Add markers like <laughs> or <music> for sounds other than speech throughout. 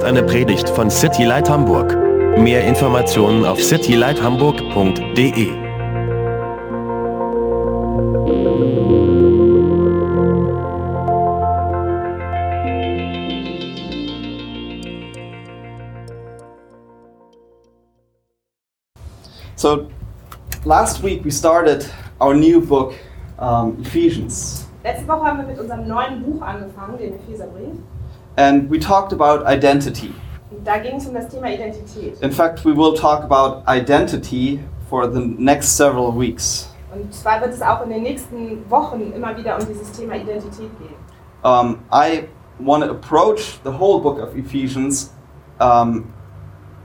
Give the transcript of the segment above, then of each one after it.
ist eine Predigt von City Light Hamburg. Mehr Informationen auf citylighthamburg.de. So, last week we started our new book, um, Ephesians, Letzte Woche haben wir mit unserem neuen Buch angefangen, den Epheserbrief. And we talked about identity. Da ging es um das Thema Identität. In fact, we will talk about identity for the next several weeks. Und zwar wird es auch in den nächsten Wochen immer wieder um dieses Thema Identität gehen. Um, I want to approach the whole book of Ephesians um,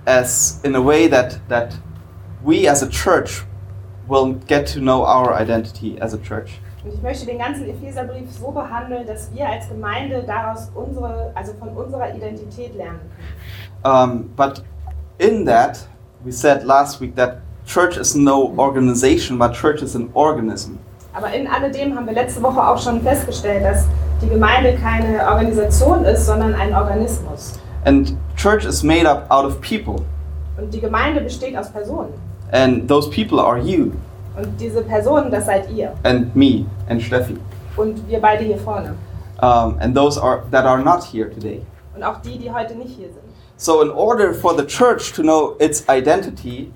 as in a way that that we as a church will get to know our identity as a church. Und ich möchte den ganzen Epheserbrief so behandeln, dass wir als Gemeinde daraus unsere, also von unserer Identität lernen können. Um, but in that, we said last week that church is no organization, but church is an organism. Aber in alledem haben wir letzte Woche auch schon festgestellt, dass die Gemeinde keine Organisation ist, sondern ein Organismus. And church is made up out of people. Und die Gemeinde besteht aus Personen. And those people are you Und diese Personen, das seid ihr. and me and Steffi. Und wir beide hier vorne. Um, and those are that are not here today. Und auch die, die heute nicht hier sind. So in order for the church to know its identity,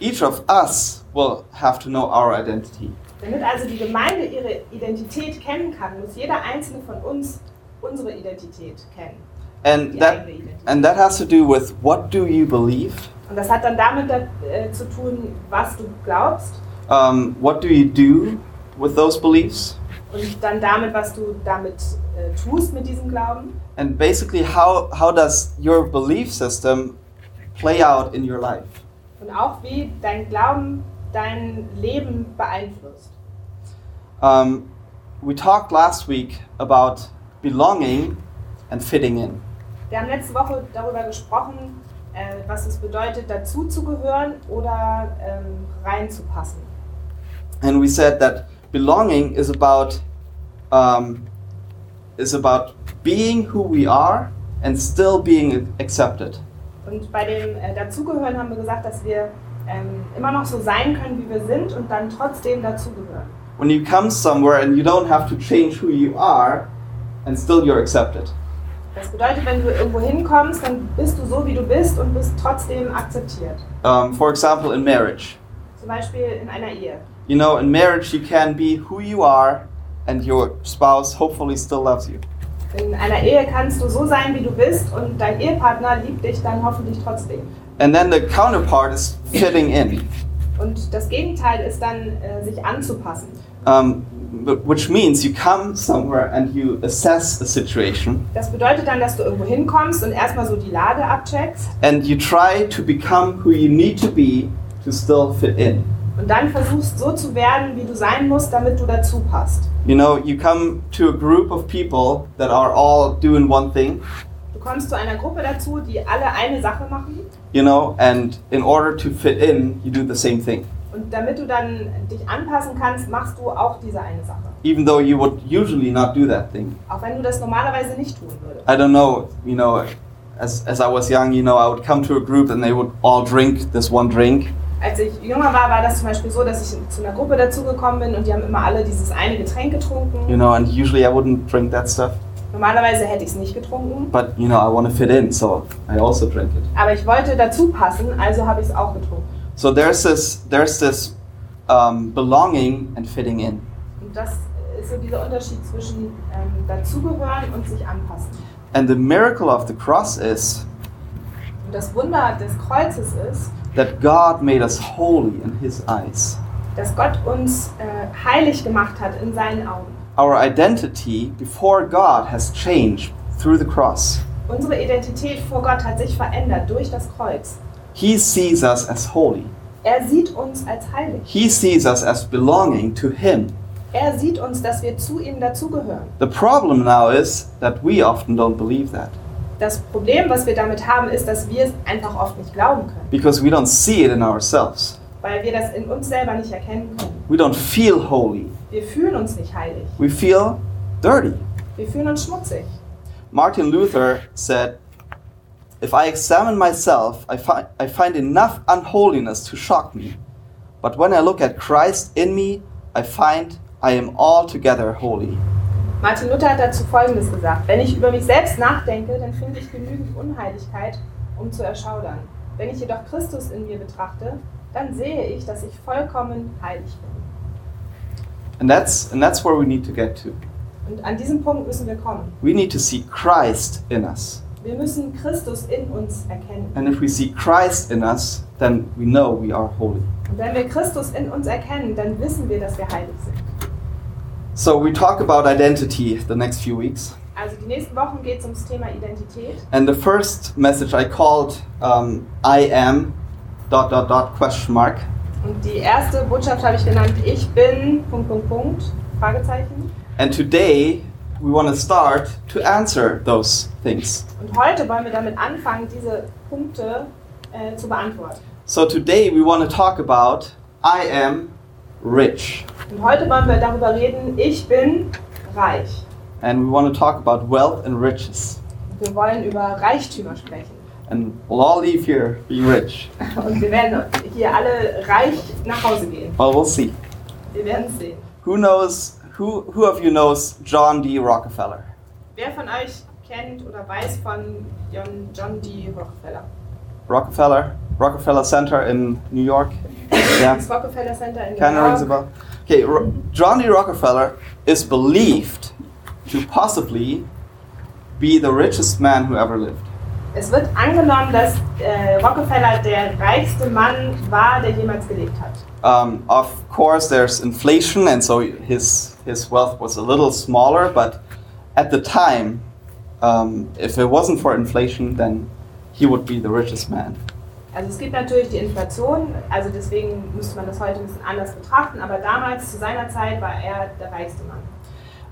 each of us will have to know our identity. Damit also die Gemeinde ihre Identität kennen kann, muss jeder einzelne von uns unsere Identität kennen. And that Identität. and that has to do with what do you believe? Und das hat dann damit äh, zu tun, was du glaubst Um, what do you do with those beliefs? und dann damit, was du damit äh, tust mit diesem Glauben. And basically, how, how does your belief system play out in your life? Und auch wie dein Glauben dein Leben beeinflusst. Um, we talked last week about belonging and fitting in. Wir haben letzte Woche darüber gesprochen, äh, was es bedeutet, dazuzugehören oder ähm, reinzupassen. And we said that belonging is about um, is about being who we are and still being accepted. Und bei dem äh, Dazugehören haben wir gesagt, dass wir ähm, immer noch so sein können, wie wir sind und dann trotzdem dazugehören. When you come somewhere and you don't have to change who you are, and still you're accepted. Das bedeutet, wenn du irgendwo hinkommst, dann bist du so, wie du bist und bist trotzdem akzeptiert. Um, for example, in marriage, Zum Beispiel in einer Ehe. You know, in marriage you can be who you are, and your spouse hopefully still loves you. In einer Ehe kannst du so sein, wie du bist und dein Ehepartner liebt dich dann hoffentlich trotzdem. And then the counterpart is fitting in, Und das Gegenteil ist dann, äh, sich anzupassen. um, wh- which means you come somewhere and you assess a situation Das bedeutet dann, dass du irgendwo hinkommst und erstmal so die Lage abcheckst and you try to become who you need to be to still fit in. Und dann versuchst so zu werden, wie du sein musst, damit du dazu passt. You know, you come to a group of people that are all doing one thing, Du kommst zu einer Gruppe dazu, die alle eine Sache machen you know, and in order to fit in, you do the same thing. und damit du dann dich anpassen kannst, machst du auch diese eine Sache. Even though you would usually not do that thing. Auch wenn du das normalerweise nicht tun würdest. I don't know, you know, as, as I was young, you know, I would come to a group and they would all drink this one drink. Als ich jünger war, war das zum Beispiel so, dass ich zu einer Gruppe dazugekommen bin und die haben immer alle dieses eine Getränk getrunken. You know, and usually I wouldn't drink that stuff. Normalerweise hätte ich es nicht getrunken, But, you know, I want to fit in, so I also drink it. aber ich wollte dazu passen, also habe ich es auch getrunken. So there's this, there's this um, belonging and fitting in. Und das ist so dieser Unterschied zwischen ähm, dazugehören und sich anpassen. And the miracle of the cross is Und das Wunder des Kreuzes ist, that God made us holy in His eyes. dass Gott uns äh, heilig gemacht hat in seinen Augen. Our identity before God has changed through the cross. Unsere Identität vor Gott hat sich verändert durch das Kreuz. He sees us as holy. Er sieht uns als heilig. He sees us as belonging to Him. Er sieht uns, dass wir zu ihm dazugehören. The problem now is that we often don't believe that Das Problem, was wir damit haben, ist, dass wir es einfach oft nicht glauben können, because we don't see it in ourselves. weil wir das in uns selber nicht erkennen können. We don't feel holy. Wir fühlen uns nicht heilig. We feel dirty. Wir fühlen uns schmutzig. Martin Luther said, If I examine myself, I, fi- I find enough unholiness to shock me. But when I look at Christ in me, I find I am altogether holy. Martin Luther hat dazu Folgendes gesagt. Wenn ich über mich selbst nachdenke, dann finde ich genügend Unheiligkeit, um zu erschaudern. Wenn ich jedoch Christus in mir betrachte, dann sehe ich, dass ich vollkommen heilig bin. And that's, and that's where we need to get to. Und an diesem Punkt müssen wir kommen. We need to see Christ in us. Wir müssen Christus in uns erkennen. And if we see Christ in us, then we know we are holy. Und wenn wir Christus in uns erkennen, dann wissen wir, dass wir heilig sind. So we talk about identity the next few weeks. Also die nächsten Wochen geht es ums Thema Identität. And the first message I called um, I am dot dot dot question mark. Und die erste Botschaft habe ich genannt, ich bin, Punkt, Punkt, Punkt, Fragezeichen. And today we want to start to answer those things. Und heute wollen wir damit anfangen, diese Punkte äh, zu beantworten. So today we want to talk about I am rich. Und heute wollen wir darüber reden, ich bin reich. And we want to talk about wealth and riches. Und wir wollen über Reichtümer sprechen. And we'll all leave here being rich. <laughs> Und wir werden hier alle reich nach Hause gehen. Well, we'll see. Wir werden sehen. Who knows, who, who of you knows John D. Rockefeller? Wer von euch kennt oder weiß von John, John D. Rockefeller? Rockefeller? Rockefeller Center in New York? <laughs> Yeah. Rockefeller Center in New of rings a bell. Okay, Ro- John D. Rockefeller is believed to possibly be the richest man who ever lived. Es wird angenommen, dass äh, Rockefeller der reichste Mann war, der jemals gelebt hat. Um, of course, there's inflation, and so his his wealth was a little smaller. But at the time, um, if it wasn't for inflation, then he would be the richest man. Also es gibt natürlich die Inflation, also deswegen müsste man das heute ein bisschen anders betrachten, aber damals, zu seiner Zeit, war er der reichste Mann.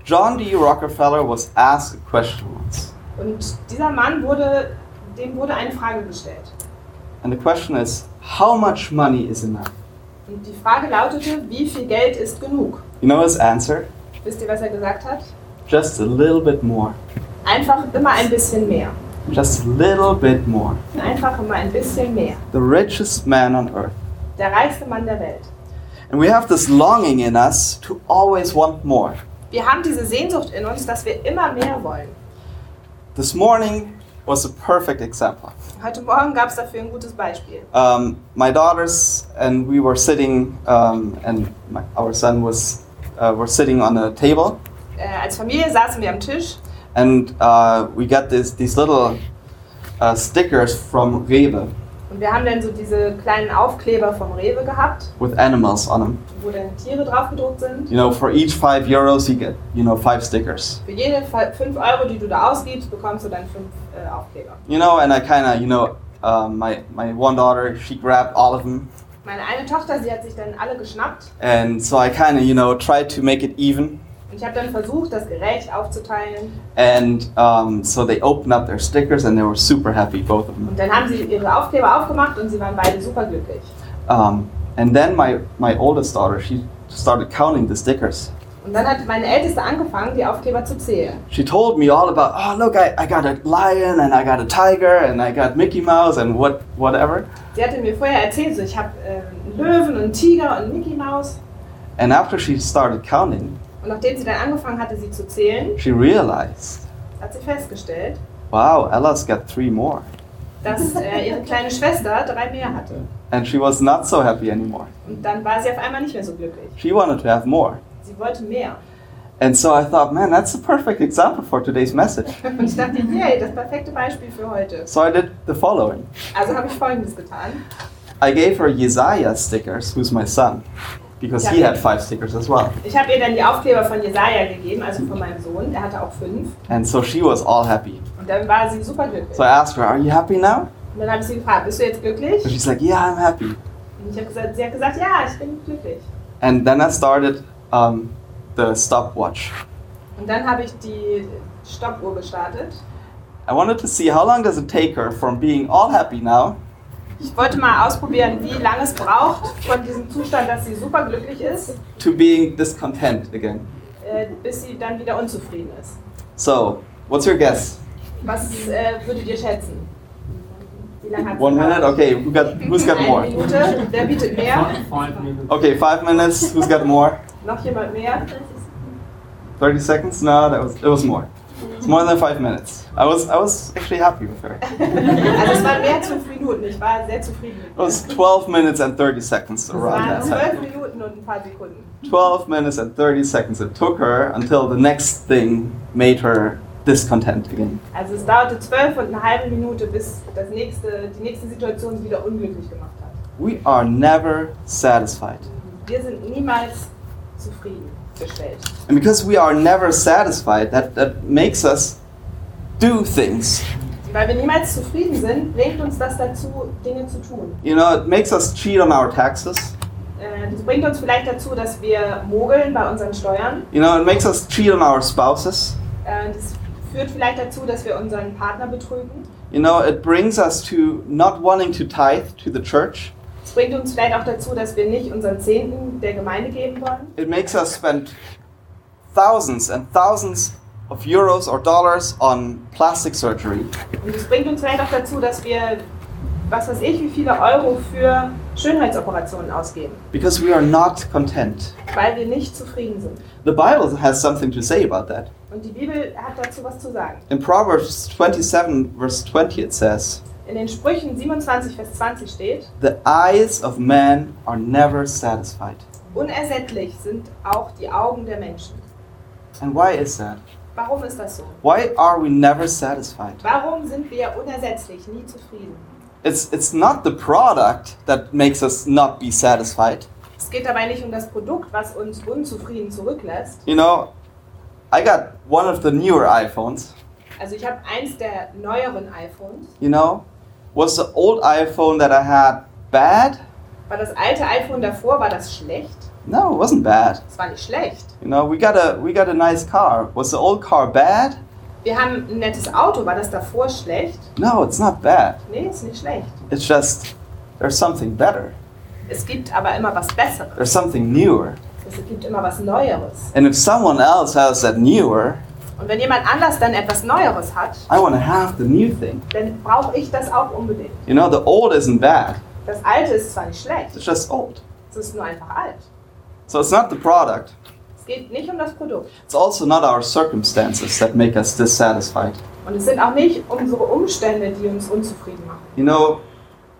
John D. Rockefeller was asked a question once, Und dieser Mann wurde, dem wurde eine Frage gestellt. and the question is, how much money is enough? Und die Frage lautete, wie viel Geld ist genug? You know his answer? Wisst ihr, was er gesagt hat? Just a little bit more. Einfach immer ein bisschen mehr. Just a little bit more. Einfach immer ein bisschen mehr. The richest man on earth. Der reichste Mann der Welt. And we have this longing in us to always want more. Wir haben diese Sehnsucht in uns, dass wir immer mehr wollen. This morning was a perfect example. Heute Morgen gab es dafür ein gutes Beispiel. Um, my daughters and we were sitting, um, and my, our son was, uh, were sitting on a table, Äh, als Familie saßen wir am Tisch and uh, we got this, these little uh, stickers from Rewe und wir haben dann so diese kleinen Aufkleber vom Rewe gehabt, with animals on them. wo dann Tiere drauf gedruckt sind. You know, for each five euros, you get, you know, five stickers. Für jede 5 Euro, die du da ausgibst, bekommst du dann 5 äh, Aufkleber. You know, and I kind of, you know, um, my, my one daughter, she grabbed all of them. Meine eine Tochter, sie hat sich dann alle geschnappt And so I kind of, you know, tried to make it even. Ich habe dann versucht, das gerecht aufzuteilen. And um, so they opened up their stickers and they were super happy, both of them. Und dann haben sie ihre Aufkleber aufgemacht und sie waren beide super glücklich. Um, and then my, my oldest daughter, she started counting the stickers. Und dann hat meine Älteste angefangen, die Aufkleber zu zählen. She told me all about, oh, look, I, I got a lion and I got a tiger and I got Mickey Mouse and what, whatever. Sie hatte mir vorher erzählt, so ich habe äh, einen Löwen und einen Tiger und einen Mickey Maus. And after she started counting, Und nachdem sie dann angefangen hatte, sie zu zählen, she realized, hat sie festgestellt, wow, Ella's got three more. dass äh, ihre kleine Schwester drei mehr hatte. And she was not so happy anymore. Und dann war sie auf einmal nicht mehr so glücklich. She wanted to have more. Sie wollte mehr. And so I thought, man, that's a perfect example for today's message. <laughs> Und ich dachte, yay, das perfekte Beispiel für heute. So I did the following. Also habe ich Folgendes getan. I gave her Jesaja stickers, who's my son, because he had five stickers as well. Ich habe ihr dann die Aufkleber von Jesaja gegeben, also von meinem Sohn. Der hatte auch fünf. And so she was all happy. Und dann war sie super glücklich. So I asked her, Are you happy now? Und dann habe ich sie gefragt, bist du jetzt glücklich? And she's like, Yeah, I'm happy. Und ich habe gesagt, sie hat gesagt, ja, ich bin glücklich. And then I started um, the stopwatch. Und dann habe ich die Stoppuhr gestartet. I wanted to see how long does it take her from being all happy now Ich wollte mal ausprobieren, wie lange es braucht von diesem Zustand, dass sie super glücklich ist, to being discontent again. äh, bis sie dann wieder unzufrieden ist. So, what's your guess? Was äh, würdet ihr schätzen? Wie lange hat One minute? Okay, who got, who's got Eine more? Minute. Wer bietet mehr? Five minutes. Okay, five minutes. Who's got more? Noch jemand mehr? 30 seconds? No, that was it was more. It's more than five minutes. I was I was actually happy with her. <laughs> Also es waren mehr als fünf Minuten. Ich war sehr zufrieden It was 12 minutes and 30 seconds around that time. Minuten und ein paar Sekunden. 12 minutes and 30 seconds it took her until the next thing made her discontent again. Also es dauerte zwölf und eine halbe Minute, bis das nächste, die nächste Situation sie wieder unglücklich gemacht hat. We are never satisfied. Wir sind niemals zufriedengestellt. And because we are never satisfied, that, that makes us do things. Weil wir niemals zufrieden sind, bringt uns das dazu, Dinge zu tun. You know, it makes us cheat on our taxes. Äh, Das bringt uns vielleicht dazu, dass wir mogeln bei unseren Steuern. You know, it makes us cheat on our spouses. Äh, Das führt vielleicht dazu, dass wir unseren Partner betrügen. You know, it brings us to not wanting to tithe to the church. Es bringt uns vielleicht auch dazu, dass wir nicht unseren Zehnten der Gemeinde geben wollen. It makes us spend thousands and thousands of euros or dollars on plastic surgery. Und es bringt uns vielleicht auch dazu, dass wir, was weiß ich, wie viele Euro für Schönheitsoperationen ausgeben, Because we are not content. weil wir nicht zufrieden sind. The Bible has something to say about that. Und die Bibel hat dazu was zu sagen. In Proverbs 27, verse 20, it says, In den Sprüchen 27, Vers 20 steht, The eyes of man are never satisfied. unersättlich sind auch die Augen der Menschen. And why is that? Warum ist das so? Why are we never satisfied? Warum sind wir unersetzlich, nie zufrieden? It's, it's not the product that makes us not be satisfied. Es geht dabei nicht um das Produkt, was uns unzufrieden zurücklässt. You know, I got one of the newer iPhones. Also ich habe eins der neueren iPhones. You know, was the old iPhone that I had bad? War das alte iPhone davor, war das schlecht? No, it wasn't bad. Es war nicht schlecht. You know, we got a we got a nice car. Was the old car bad? Wir haben ein nettes Auto, war das davor schlecht? No, it's not bad. Nee, ist nicht schlecht. It's just there's something better. Es gibt aber immer was Besseres. There's something newer. Es gibt immer was Neueres. And if someone else has that newer, Und wenn jemand anders dann etwas Neueres hat, I want to have the new thing. dann brauche ich das auch unbedingt. You know, the old isn't bad. Das Alte ist zwar nicht schlecht, It's just old. es ist nur einfach alt. So it's not the product. Es geht nicht um das Produkt. It's also not our circumstances that make us dissatisfied. Und es sind auch nicht unsere Umstände, die uns unzufrieden machen. You know,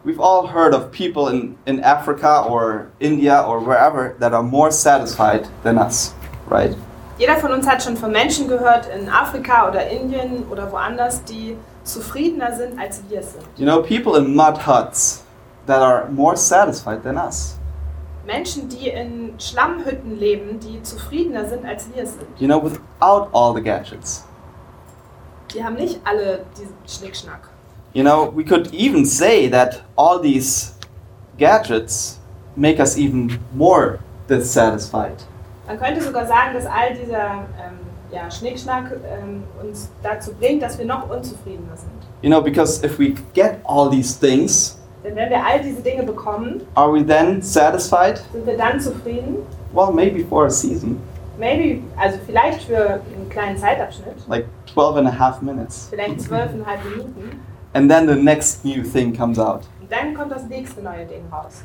we've all heard of people in, in Africa or India or wherever that are more satisfied than us, right? Jeder von uns hat schon von Menschen gehört in Afrika oder Indien oder woanders, die zufriedener sind, als wir sind. You know, people in mud huts that are more satisfied than us. Menschen, die in Schlammhütten leben, die zufriedener sind, als wir sind. You know, without all the gadgets. Die haben nicht alle diesen Schnickschnack. You know, we could even say that all these gadgets make us even more dissatisfied. Man könnte sogar sagen, dass all dieser ähm, ja, Schnickschnack ähm, uns dazu bringt, dass wir noch unzufriedener sind. You know, because if we get all these things, Denn wenn wir all diese Dinge bekommen, are we then satisfied? sind wir dann zufrieden. Well, maybe for a season, Maybe, also vielleicht für einen kleinen Zeitabschnitt, like 12 and a half minutes. vielleicht zwölfeinhalb Minuten. And then the next new thing comes out. Und dann kommt das nächste neue Ding raus.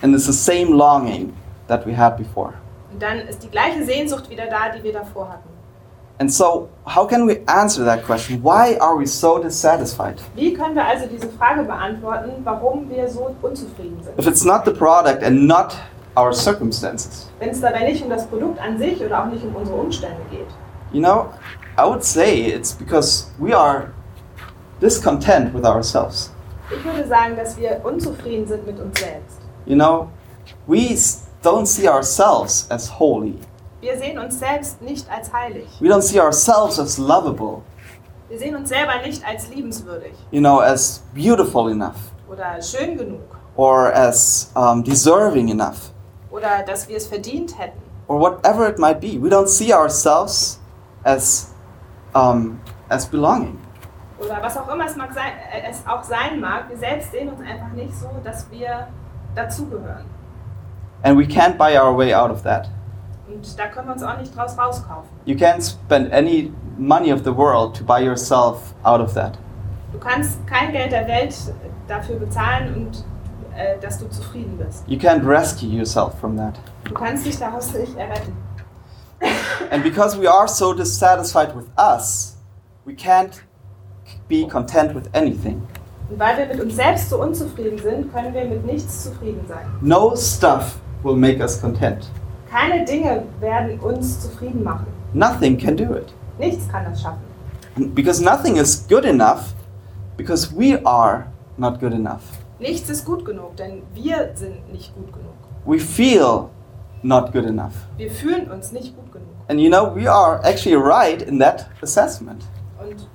And it's the same longing that we had before. Und dann ist die gleiche Sehnsucht wieder da, die wir davor hatten. And so, how can we answer that question? Why are we so dissatisfied? Wie können wir also diese Frage beantworten, warum wir so unzufrieden If sind? it's not the product and not our circumstances. Wenn es dabei nicht um das Produkt an sich oder auch nicht um unsere Umstände geht. You know, I would say it's because we are discontent with ourselves. Ich würde sagen, dass wir unzufrieden sind mit uns selbst. You know, we don't see ourselves as holy. Wir sehen uns selbst nicht als heilig. We don't see ourselves as lovable, Wir sehen uns selber nicht als liebenswürdig you know, as beautiful enough oder schön genug or as um, deserving enough oder dass wir es verdient hätten. or whatever it might be. We don't see ourselves as, um, as belonging. Oder was auch immer es, mag sein, äh, es auch sein mag, wir selbst sehen uns einfach nicht so, dass wir dazugehören. And we can't buy our way out of that. Und da können wir uns auch nicht draus rauskaufen. You can't spend any money of the world to buy yourself out of that. Du kannst kein Geld der Welt dafür bezahlen und äh, dass du zufrieden bist. You can't rescue yourself from that. Du kannst dich daraus nicht erretten. And because we are so dissatisfied with us, we can't be content with anything. Und weil wir mit uns selbst so unzufrieden sind, können wir mit nichts zufrieden sein. No stuff will make us content. Keine Dinge werden uns zufrieden machen. Nothing can do it. Nichts kann das schaffen. Because nothing is good enough because we are not good enough. Nichts ist gut genug, denn wir sind nicht gut genug. We feel not good enough. Wir fühlen uns nicht gut genug. And you know, we are actually right in that assessment. Und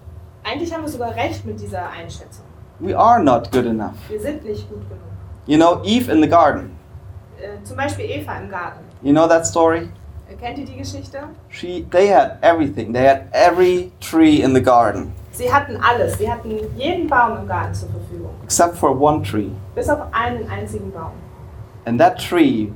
eigentlich haben wir sogar recht mit dieser Einschätzung. We are not good enough. Wir sind nicht gut genug. You know, Eve in the garden. Äh, zum Beispiel Eva im Garten. You know that story? Äh, Kennt ihr die Geschichte? She they had everything. They had every tree in the garden Sie hatten alles. Sie hatten jeden Baum im Garten zur Verfügung. except for one tree. Bis auf einen einzigen Baum. And that tree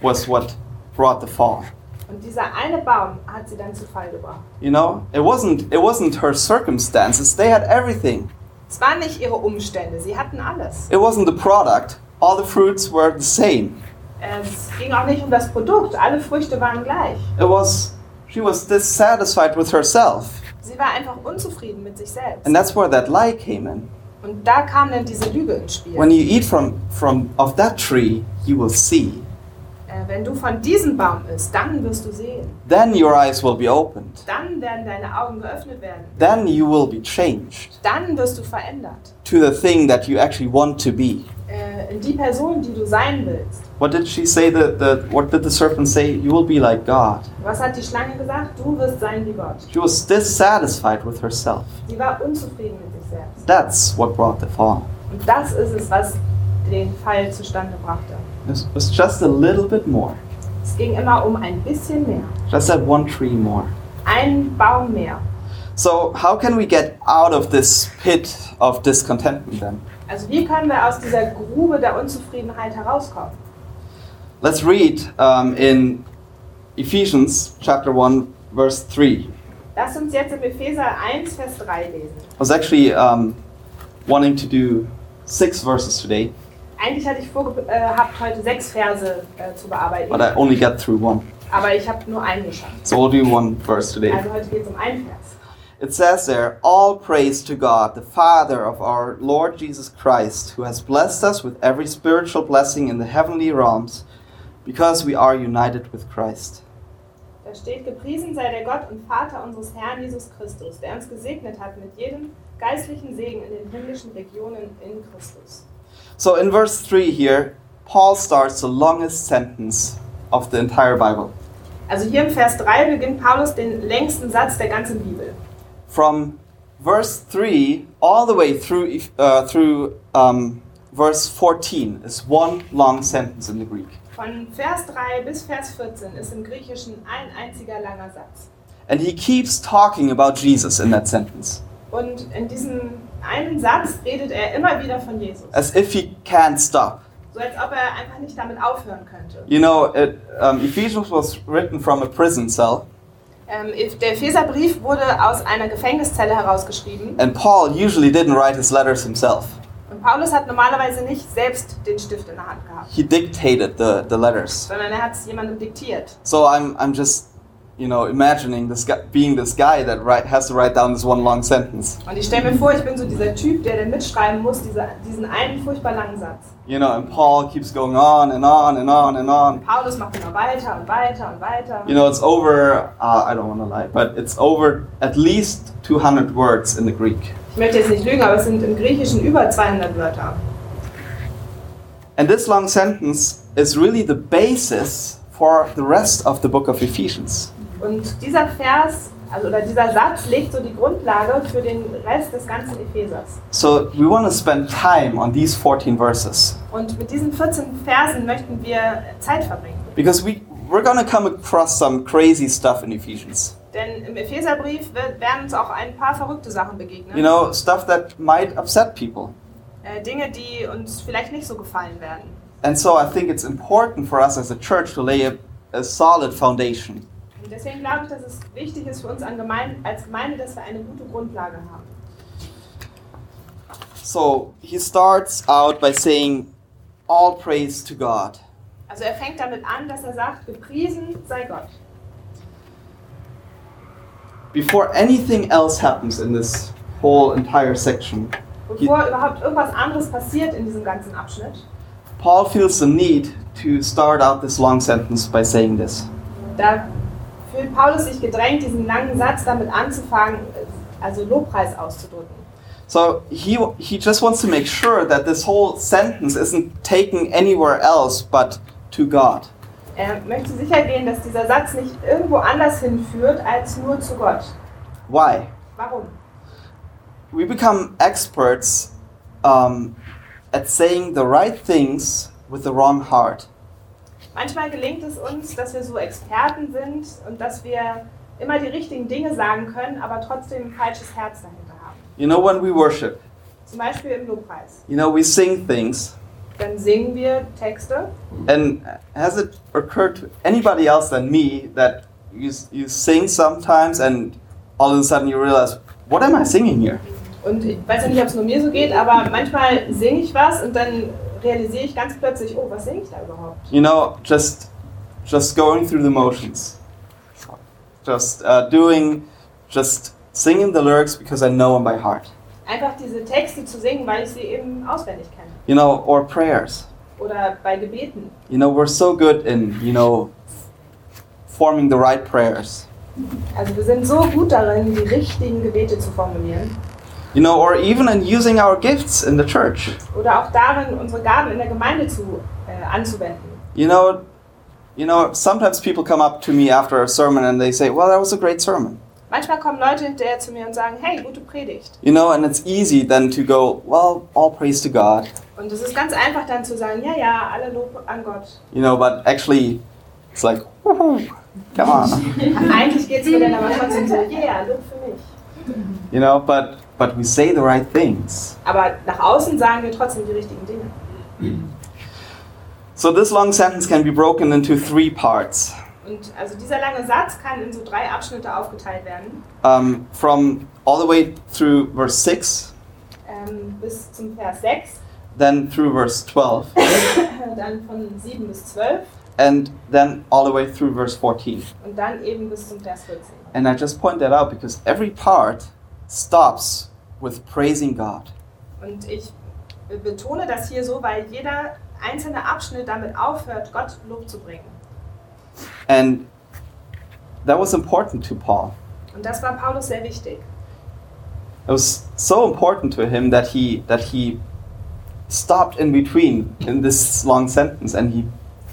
was what brought the fall. Und dieser eine Baum hat sie dann zu Fall gebracht. You know, it wasn't it wasn't her circumstances. They had everything. Es waren nicht ihre Umstände. Sie hatten alles. It wasn't the product. All the fruits were the same. Es ging auch nicht um das Produkt. Alle Früchte waren gleich. It was she was dissatisfied with herself. Sie war einfach unzufrieden mit sich selbst. And that's where that lie came in. Und da kam dann diese Lüge ins Spiel. When you eat from from of that tree, you will see. Äh, wenn du von diesem Baum isst, dann wirst du sehen. Then your eyes will be opened. Dann werden deine Augen geöffnet werden. Then you will be changed Dann wirst du verändert. to the thing that you actually want to be. Äh, in die Person, die du sein willst. What did she say? The, the what did the serpent say? You will be like God. Was hat die Schlange gesagt? Du wirst sein wie Gott. She was dissatisfied with herself. Sie war unzufrieden mit sich selbst. That's what brought the fall. Und das ist es, was den Fall zustande brachte. It was just a little bit more. Es ging immer um ein bisschen mehr. Just that one tree more. Ein Baum mehr. So how can we get out of this pit of discontentment then? Also wie können wir aus dieser Grube der Unzufriedenheit herauskommen? Let's read um, in Ephesians chapter 1, verse 3. Lass uns jetzt im Epheser 1, Vers 3 lesen. I was actually um, wanting to do six verses today, Eigentlich hatte ich vorgehabt, heute sechs Verse äh, zu bearbeiten, but I only got through one. aber ich habe nur einen geschafft. So we'll do one verse today. Also heute geht es um einen Vers. It says there, All praise to God, the Father of our Lord Jesus Christ, who has blessed us with every spiritual blessing in the heavenly realms, because we are united with Christ. Da steht, gepriesen sei der Gott und Vater unseres Herrn Jesus Christus, der uns gesegnet hat mit jedem geistlichen Segen in den himmlischen Regionen in Christus. So in verse 3 here, Paul starts the longest sentence of the entire Bible. Also hier im Vers 3 beginnt Paulus den längsten Satz der ganzen Bibel. From verse 3 all the way through, uh, through um, verse 14 is one long sentence in the Greek. Von Vers 3 bis Vers 14 ist im Griechischen ein einziger langer Satz. And he keeps talking about Jesus in that sentence, Und in diesem einen Satz redet er immer wieder von Jesus. as if he can't stop. So als ob er einfach nicht damit aufhören könnte. You know, it, um, Ephesians was written from a prison cell, Ähm, der Epheserbrief wurde aus einer Gefängniszelle herausgeschrieben. and Paul usually didn't write his letters himself. Und Paulus hat normalerweise nicht selbst den Stift in der Hand gehabt, He dictated the, the letters. sondern er hat es jemandem diktiert. So I'm, I'm just, you know, imagining this guy, being this guy that write, has to write down this one long sentence. Und ich stelle mir vor, ich bin so dieser Typ, der dann mitschreiben muss, dieser, diesen einen furchtbar langen Satz. You know, and Paul keeps going on and on and on and on. Paulus macht immer weiter und weiter und weiter. You know, it's over, uh, I don't want to lie, but it's over at least 200 words in the Greek. Ich möchte jetzt nicht lügen, aber es sind im Griechischen über 200 Wörter. And this long sentence is really the basis for the rest of the book of Ephesians. Und dieser Vers, also oder dieser Satz legt so die Grundlage für den Rest des ganzen Ephesers. So we want to spend time on these 14 verses Und mit diesen 14 Versen möchten wir Zeit verbringen. because we, we're going to come across some crazy stuff in Ephesians. Denn im Epheserbrief werden uns auch ein paar verrückte Sachen begegnen. You know, stuff that might upset people. Äh, Dinge, die uns vielleicht nicht so gefallen werden. And so I think it's important for us as a church to lay a, a solid foundation. Und deswegen glaube ich, dass es wichtig ist für uns an Gemein- als Gemeinde, dass wir eine gute Grundlage haben. So he starts out by saying, All praise to God. Also er fängt damit an, dass er sagt, gepriesen sei Gott. Before anything else happens in this whole entire section, Bevor überhaupt irgendwas anderes passiert in diesem ganzen Abschnitt, Paul feels the need to start out this long sentence by saying this. da fühlt Paulus sich gedrängt, diesen langen Satz damit anzufangen, also Lobpreis auszudrücken. So he, he just wants to make sure that this whole sentence isn't taken anywhere else but to God. Er möchte sicher gehen, dass dieser Satz nicht irgendwo anders hinführt als nur zu Gott. Why? Warum? We become experts um, at saying the right things with the wrong heart. Manchmal gelingt es uns, dass wir so Experten sind und dass wir immer die richtigen Dinge sagen können, aber trotzdem ein falsches Herz dahinter haben. You know, when we worship, Zum Beispiel im Lobpreis. you know, we sing things, Dann singen wir Texte and has it occurred to anybody else than me that you, you sing sometimes and all of a sudden you realize, what am I singing here? und ich weiß ja nicht, ob es nur mir so geht, aber manchmal singe ich was und dann realisiere ich ganz plötzlich, oh, was singe ich da überhaupt? You know, just just going through the motions, just uh, doing, just singing the lyrics because I know them by heart. Einfach diese Texte zu singen, weil ich sie eben auswendig kenne. You know, or prayers. Oder bei Gebeten. You know, we're so good in you know forming the right prayers. Also wir sind so gut darin, die richtigen Gebete zu formulieren. You know, or even in using our gifts in the church. Oder auch darin, unsere Gaben in der Gemeinde zu, äh, anzuwenden. You know, you know, sometimes people come up to me after a sermon and they say, "Well, that was a great sermon." Manchmal kommen Leute hinterher zu mir und sagen, hey, gute Predigt. You know, and it's easy then to go, "Well, all praise to God." Und es ist ganz einfach dann zu sagen, ja, ja, alle Lob an Gott. You know, but actually, it's like, "Woohoo, come on." <laughs> Eigentlich geht es mir dann aber trotzdem so, yeah, Lob für mich. You know, but but we say the right things. Aber nach außen sagen wir trotzdem die richtigen Dinge. So this long sentence can be broken into three parts. Und also dieser lange Satz kann in so drei Abschnitte aufgeteilt werden. Um, from all the way through verse 6, Ähm, bis zum Vers 6, then through verse 12, <laughs> dann von 7 bis 12 and then all the way through verse 14. und dann eben bis zum Vers 14. And I just point that out because every part stops with praising God. Und ich betone das hier so, weil jeder einzelne Abschnitt damit aufhört, Gott Lob zu bringen. And that was important to Paul. Und das war Paulus sehr wichtig. It was so important to him that he that he stopped in between in this long sentence and he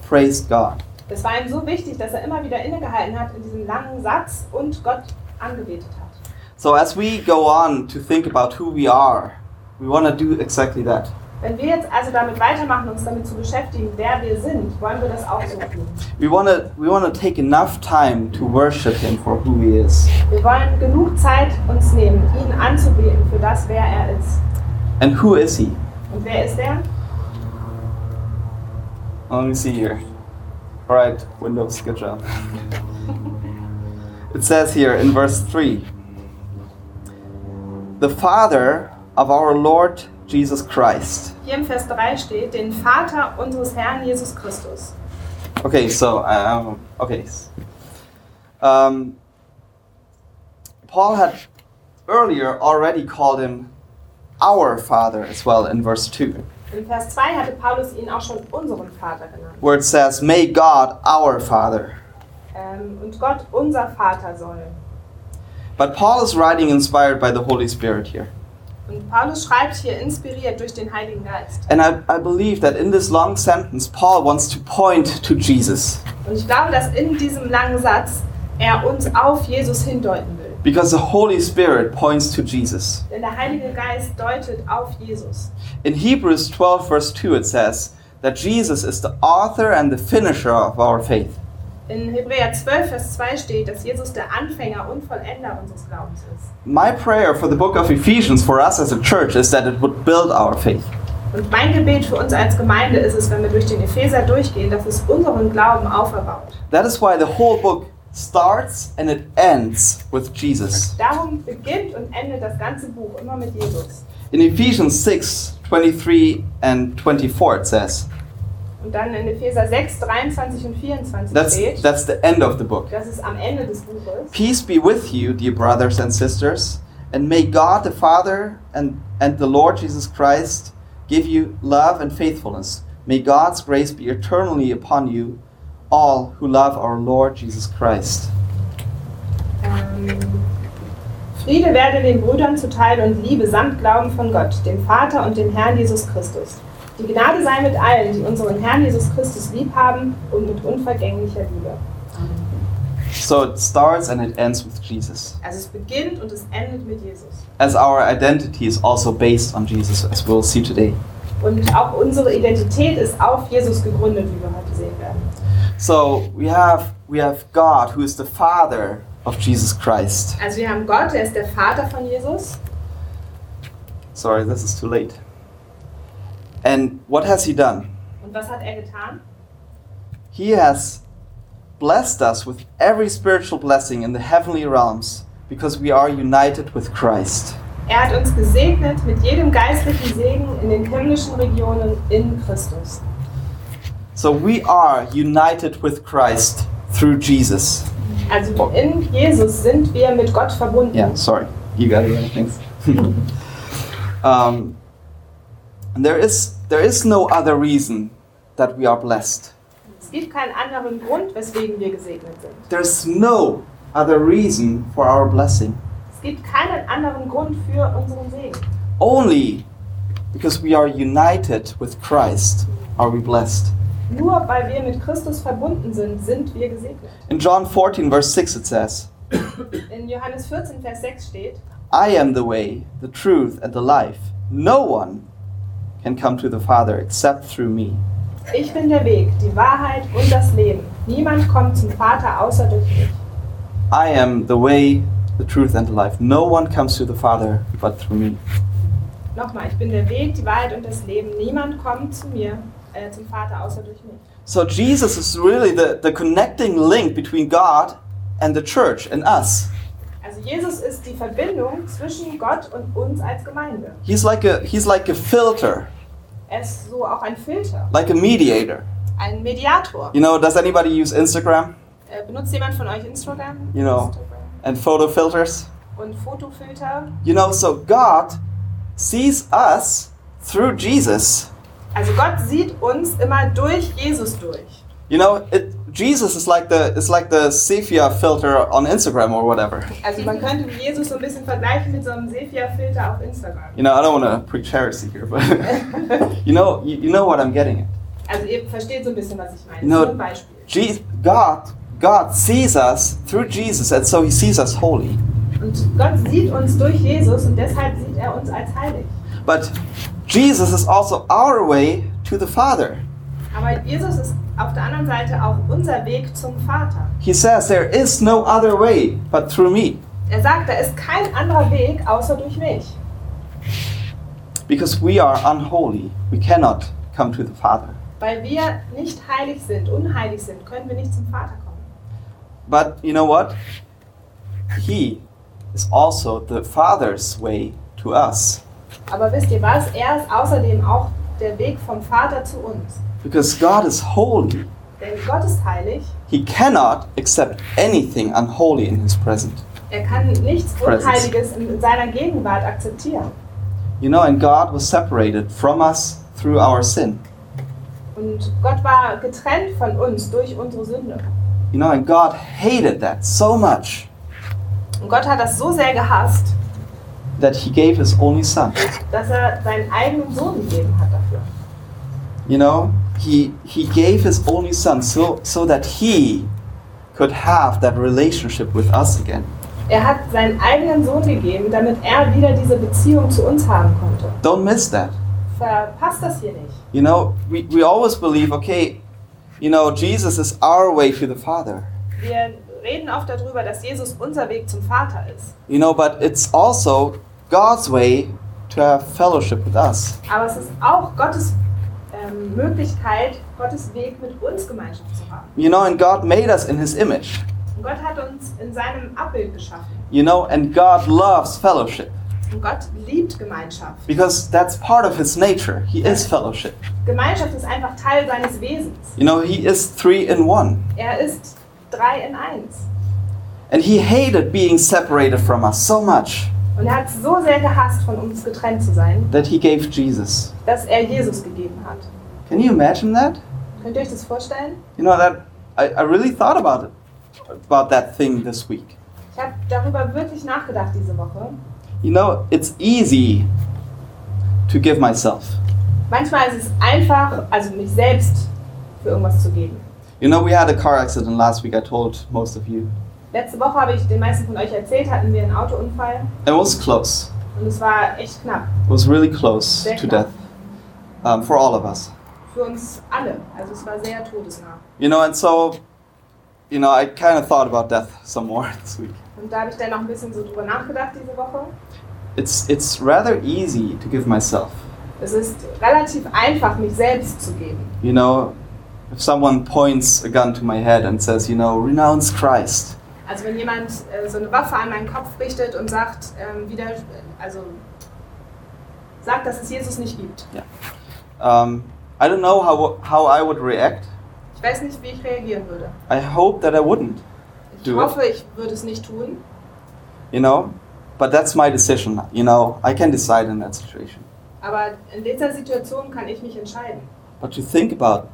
praised God. Es war ihm so wichtig, dass er immer wieder innegehalten hat in diesem langen Satz und Gott angebetet hat. So as we go on to think about who we are, we want to do exactly that. Wenn wir jetzt also damit weitermachen, uns damit zu beschäftigen, wer wir sind, wollen wir das auch so tun. We want to we want to take enough time to worship him for who he is. Wir wollen genug Zeit uns nehmen, ihn anzubeten für das, wer er ist. And who is he? Und wer ist er? Let me see here. All right, Windows, good job. <laughs> it says here in verse 3 The Father of our Lord Jesus Christ. Hier im Vers 3 steht, den Vater unseres Herrn Jesus Christus. Okay, so, um, okay. Um, Paul had earlier already called him our Father as well in verse 2, In Vers 2 hatte Paulus ihn auch schon unseren Vater genannt. where it says, May God our Father. Ähm, und Gott unser Vater soll. But Paul is writing inspired by the Holy Spirit here. Und Paulus schreibt hier inspiriert durch den Heiligen Geist. And I, I believe that in this long sentence, Paul wants to point to Jesus Und ich glaube, dass in diesem langen Satz er uns auf Jesus hindeuten will. because the Holy Spirit points to Jesus. Denn der Heilige Geist deutet auf Jesus. In Hebrews 12, verse 2, it says that Jesus is the author and the finisher of our faith. In Hebräer 12, Vers 2 steht, dass Jesus der Anfänger und Vollender unseres Glaubens ist. My prayer for the book of Ephesians for us as a church is that it would build our faith. Und mein Gebet für uns als Gemeinde ist es, wenn wir durch den Epheser durchgehen, dass es unseren Glauben auferbaut. That is why the whole book starts and it ends with Jesus. Darum beginnt und endet das ganze Buch immer mit Jesus. In Ephesians 6 23 and 24, it says, Und dann in Epheser 6, 23 und 24 that's, steht, that's the end of the book. das ist am Ende des Buches. Peace be with you, dear brothers and sisters, and may God the Father and, and the Lord Jesus Christ give you love and faithfulness. May God's grace be eternally upon you, all who love our Lord Jesus Christ. Ähm, Friede werde den Brüdern zuteil und Liebe samt Glauben von Gott, dem Vater und dem Herrn Jesus Christus. Die Gnade sei mit allen, die unseren Herrn Jesus Christus lieb haben und mit unvergänglicher Liebe. So it starts and it ends with Jesus. Also es beginnt und es endet mit Jesus. As our identity is also based on Jesus, as we'll see today. Und auch unsere Identität ist auf Jesus gegründet, wie wir heute sehen werden. So we have we have God who is the Father of Jesus Christ. Also wir haben Gott, er ist der Vater von Jesus. Sorry, this is too late. And what has he done? Und was hat er getan? He has blessed us with every spiritual blessing in the heavenly realms because we are united with Christ. Er hat uns gesegnet mit jedem geistlichen Segen in den himmlischen Regionen in Christus. So we are united with Christ through Jesus. Also in Jesus sind wir mit Gott verbunden. Yeah, sorry. You got it. Thanks. <laughs> um, and there is there is no other reason that we are blessed. Es gibt keinen anderen Grund, weswegen wir gesegnet sind. There's no other reason for our blessing. Es gibt keinen anderen Grund für unseren Segen. Only because we are united with Christ are we blessed. Nur weil wir mit Christus verbunden sind, sind wir gesegnet. In John 14, verse 6, it says, In Johannes 14, Vers 6 steht, I am the way, the truth, and the life. No one can come to the Father except through me. ich bin der Weg, die Wahrheit und das Leben. Niemand kommt zum Vater außer durch mich. I am the way, the truth, and the life. No one comes to the Father but through me. Nochmal, ich bin der Weg, die Wahrheit und das Leben. Niemand kommt zu mir, äh, zum Vater außer durch mich. So Jesus is really the, the connecting link between God and the church and us. Also Jesus ist die Verbindung zwischen Gott und uns als Gemeinde. He's like a he's like a filter, Er ist so auch ein Filter, like a mediator. ein Mediator. You know, does anybody use Instagram Äh, benutzt jemand von euch Instagram? You know. Instagram. and photo filters? Und Fotofilter? You know, so God sees us through Jesus. Also Gott sieht uns immer durch Jesus durch. You know, it, Jesus is like the is like the sepia filter on Instagram or whatever. Also man könnte Jesus so ein bisschen vergleichen mit so einem Sepia-Filter auf Instagram. You know, I don't want to preach heresy here, but <laughs> you know, you, you know what I'm getting at. Also ihr versteht so ein bisschen, was ich meine. No. Nur ein Beispiel. Je- God, God sees us through Jesus, and so He sees us holy. Und Gott sieht uns durch Jesus und deshalb sieht er uns als heilig. But Jesus is also our way to the Father. Aber Jesus ist auf der anderen Seite auch unser Weg zum Vater. He says there is no other way but through me, Er sagt, da ist kein anderer Weg außer durch mich. because we are unholy. We cannot come to the Father. Weil wir nicht heilig sind, unheilig sind, können wir nicht zum Vater kommen. But you know what? He is also the Father's way to us. Aber wisst ihr was? Er ist außerdem auch der Weg vom Vater zu uns. Because God is holy, Denn Gott ist heilig. He cannot accept anything unholy in His presence. Er kann nichts. Unheiliges in seiner Gegenwart akzeptieren. You know, and God was separated from us through our sin. Und Gott war getrennt von uns durch unsere Sünde. You know, and God hated that so much Und Gott hat das so sehr gehasst, that He gave His only Son. dass er seinen eigenen Sohn gegeben hat dafür. You know, He He gave His only Son so so that He could have that relationship with us again. Er hat seinen eigenen Sohn gegeben, damit er wieder diese Beziehung zu uns haben konnte. Don't miss that. Verpasst das hier nicht. You know, we, we always believe, okay, you know, Jesus is our way to the Father. Wir reden oft darüber, dass Jesus unser Weg zum Vater ist. You know, but it's also God's way to have fellowship with us. Aber es ist auch Gottes ähm, Möglichkeit, Gottes Weg mit uns Gemeinschaft zu haben. You know, and God made us in His image. Und Gott hat uns in seinem Abbild geschaffen. You know, and God loves fellowship. Und Gott liebt Gemeinschaft. because that's part of his nature. He is fellowship. Gemeinschaft ist einfach Teil seines Wesens. You know, he is three in one. Er ist drei in eins. And he hated being separated from us so much Und er hat so sehr gehasst, von uns getrennt zu sein, that he gave Jesus. dass er Jesus gegeben hat. Can you imagine that? Könnt ihr euch das vorstellen? You know that I, I really thought about it about that thing this week. Ich habe darüber wirklich nachgedacht diese Woche. You know, it's easy to give myself. Manchmal ist es einfach, also mich selbst für irgendwas zu geben. You know, we had a car accident last week, I told most of you. Letzte Woche habe ich den meisten von euch erzählt, hatten wir einen Autounfall It was close. und es war echt knapp It was really close Sehr to knapp. death um, for all of us. für uns alle. Also es war sehr todesnah. You know, and so, you know, I kind of thought about death some more <laughs> this week. Und da habe ich dann noch ein bisschen so drüber nachgedacht diese Woche. It's, it's rather easy to give myself. Es ist relativ einfach, mich selbst zu geben. You know, if someone points a gun to my head and says, you know, renounce Christ, Also wenn jemand äh, so eine Waffe an meinen Kopf richtet und sagt, ähm, wieder, also sagt, dass es Jesus nicht gibt. um, I don't know how, how I would react. Ich weiß nicht, wie ich reagieren würde. I hope that I wouldn't, Ich Do it. hoffe, ich würde es nicht tun. you know, but that's my decision. You know, I can decide in that situation. Aber in dieser Situation kann ich mich entscheiden. But to think about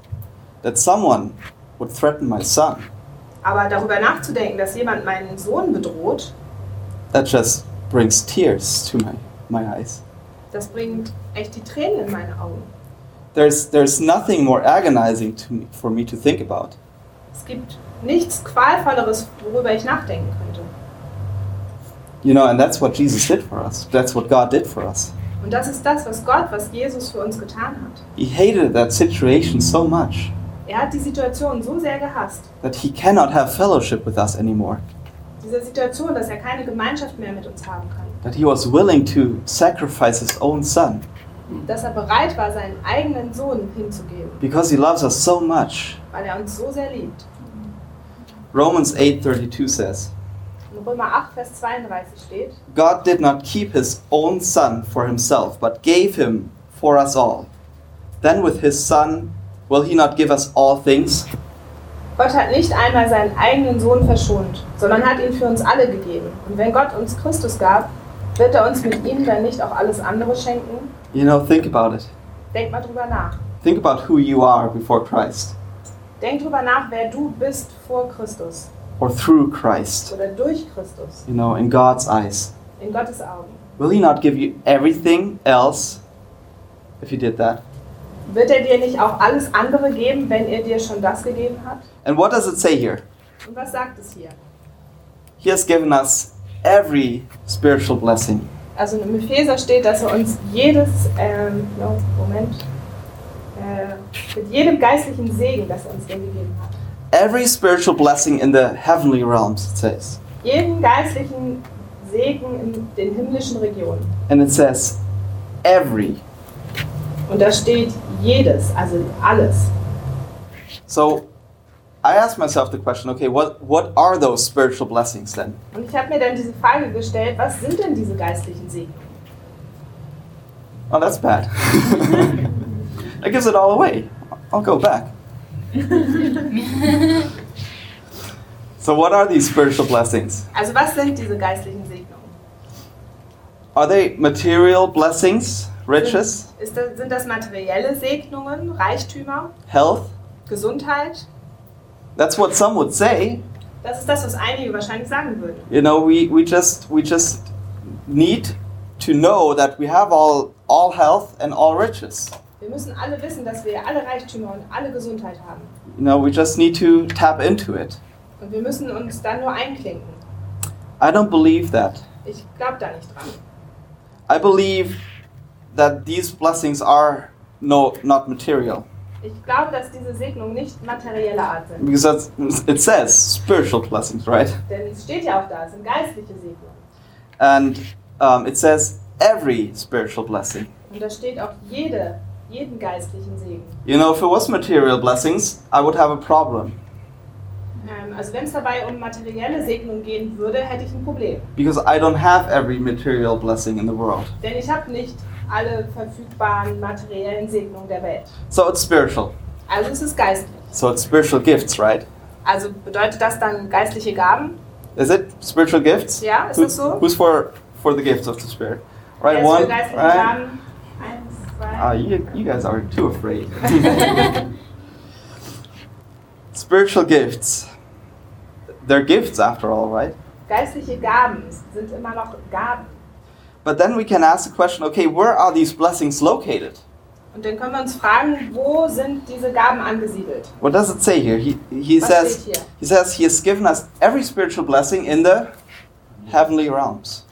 that someone would threaten my son, Aber darüber nachzudenken, dass jemand meinen Sohn bedroht, that just brings tears to my, my eyes. das bringt echt die Tränen in meine Augen. There's, there's nothing more agonizing to me, for me to think about. Es gibt nichts Qualvolleres, worüber ich nachdenken könnte. You know, and that's what Jesus did for us. That's what God did for us. Und das ist das, was Gott, was Jesus für uns getan hat. He hated that situation so much Er hat die Situation so sehr gehasst, that he cannot have fellowship with us anymore. diese Situation, dass er keine Gemeinschaft mehr mit uns haben kann. That he was willing to sacrifice his own son Dass er bereit war, seinen eigenen Sohn hinzugeben, because he loves us so much. weil er uns so sehr liebt. Romans 8:32 says, In Römer 8, Vers 32 steht, God did not keep his own son for himself, but gave him for us all. Then with his son will he not give us all things? Gott hat nicht einmal seinen eigenen Sohn verschont, sondern hat ihn für uns alle gegeben. Und wenn Gott uns Christus gab, wird er uns mit ihm dann nicht auch alles andere schenken? You know, think about it. Denk mal drüber nach. Think about who you are before Christ Denk drüber nach, wer du bist vor Christus or through Christ, oder durch Christus, you know, in God's eyes. in Gottes Augen. Will he not give you everything else if you did that? Wird er dir nicht auch alles andere geben, wenn er dir schon das gegeben hat? And what does it say here? Und was sagt es hier? He has given us every spiritual blessing. Also im Epheser steht, dass er uns jedes, ähm, no, Moment, äh, mit jedem geistlichen Segen, das er uns gegeben hat. Every spiritual blessing in the heavenly realms, it says. Jeden geistlichen Segen in den himmlischen Regionen. And it says every. Und da steht jedes, also alles. So I asked myself the question okay, what, what are those spiritual blessings then? Und ich habe mir dann diese Frage gestellt, was sind denn diese geistlichen Segnungen? Oh, that's bad. <laughs> that gives it all away. I'll go back. <laughs> so, what are these spiritual blessings? Also was sind diese geistlichen Segnungen? Are they material blessings, riches, Ist das, sind das materielle Segnungen, Reichtümer, health? Gesundheit? That's what some would say. Das ist das, was einige wahrscheinlich sagen würden. You know, we, we just we just need to know that we have all all health and all riches. Wir müssen alle wissen, dass wir alle Reichtümer und alle Gesundheit haben. You know, we just need to tap into it. Und wir müssen uns dann nur einklinken. I don't believe that. Ich glaube da nicht dran. I believe that these blessings are no not material Ich glaube, dass diese Segnungen nicht materieller Art sind. because it says spiritual blessings, right? Denn es steht ja auch da, es sind geistliche Segnungen. And um, it says every spiritual blessing. Und da steht auch jede, jeden geistlichen Segen. You know, if it was material blessings, I would have a problem Ähm, also wenn es dabei um materielle Segnung gehen würde, hätte ich ein Problem. because I don't have every material blessing in the world. Denn ich habe nicht alle verfügbaren materiellen Segnungen der Welt. So it's spiritual. Also es ist geistlich. So it's spiritual gifts, right? Also bedeutet das dann geistliche Gaben? Is it spiritual gifts? Ja, ist Who- das so? Who's for for the gifts of the Spirit? Right, Wer ist für one. Right. Gaben? Ah, zwei. you, you guys are too afraid. <laughs> spiritual gifts. They're gifts after all, right? Geistliche Gaben sind immer noch Gaben. But then we can ask the question, okay, where are these blessings located? Und dann können wir uns fragen, wo sind diese Gaben angesiedelt? What does it say here? He he Was says hier? he says he has given us every spiritual blessing in the heavenly realms.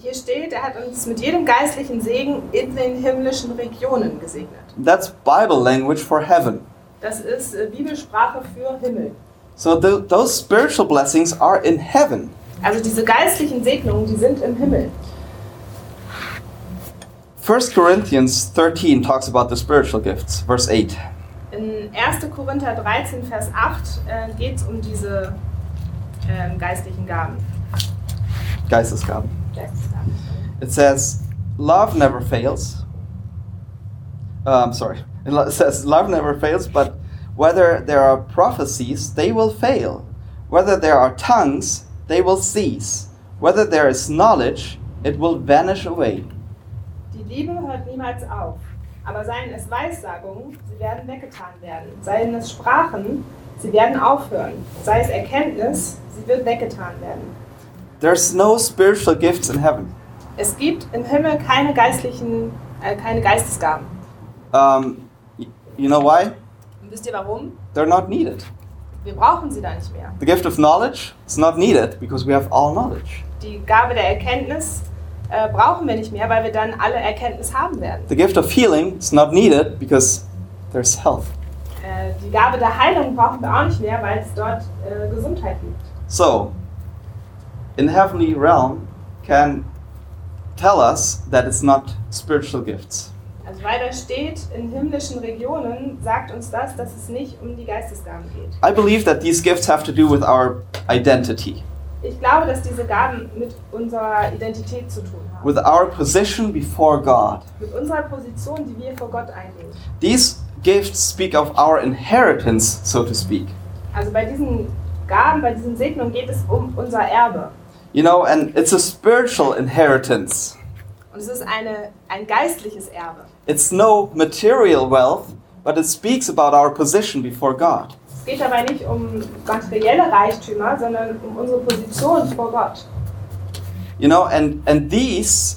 Hier steht, er hat uns mit jedem geistlichen Segen in den himmlischen Regionen gesegnet. That's Bible language for heaven. Das ist äh, Bibelsprache für Himmel. So th- those spiritual blessings are in heaven. Also diese geistlichen Segnungen, die sind im Himmel. 1 Corinthians 13 talks about the spiritual gifts, verse 8. In 1. Korinther 13, Vers 8 äh, geht es um diese ähm, geistlichen Gaben. Geistesgaben. Geistesgaben. It says, Love never fails. Uh, I'm sorry. It <laughs> says, Love never fails, but whether there are prophecies, they will fail. Whether there are tongues, they will cease. Whether there is knowledge, it will vanish away. Liebe hört niemals auf. Aber seien es Weissagungen, sie werden weggetan werden. Seien es Sprachen, sie werden aufhören. Sei es Erkenntnis, sie wird weggetan werden. There's no spiritual gifts in heaven. Es gibt im Himmel keine geistlichen, äh, keine Geistesgaben. Um, you know why? Und wisst ihr warum? They're not needed. Wir brauchen sie da nicht mehr. The gift of knowledge is not needed because we have all knowledge. Die Gabe der Erkenntnis äh, brauchen wir nicht mehr, weil wir dann alle Erkenntnis haben werden. The gift of healing is not needed because there's health. Äh, die Gabe der Heilung brauchen wir auch nicht mehr, weil es dort äh, Gesundheit gibt. So, in heavenly realm can tell us that it's not spiritual gifts. Also weil da steht, in himmlischen Regionen sagt uns das, dass es nicht um die Geistesgaben geht. I believe that these gifts have to do with our identity, Ich glaube, dass diese Gaben mit unserer Identität zu tun haben. with our position before God. Mit unserer Position, die wir vor Gott einnehmen. These gifts speak of our inheritance, so to speak. Also bei diesen Gaben, bei diesen Segnungen geht es um unser Erbe. You know, and it's a spiritual inheritance. Und es ist eine, ein geistliches Erbe. It's no material wealth, but it speaks about our position before God. Es geht dabei nicht um materielle Reichtümer, sondern um unsere Position vor Gott. You know, and, and these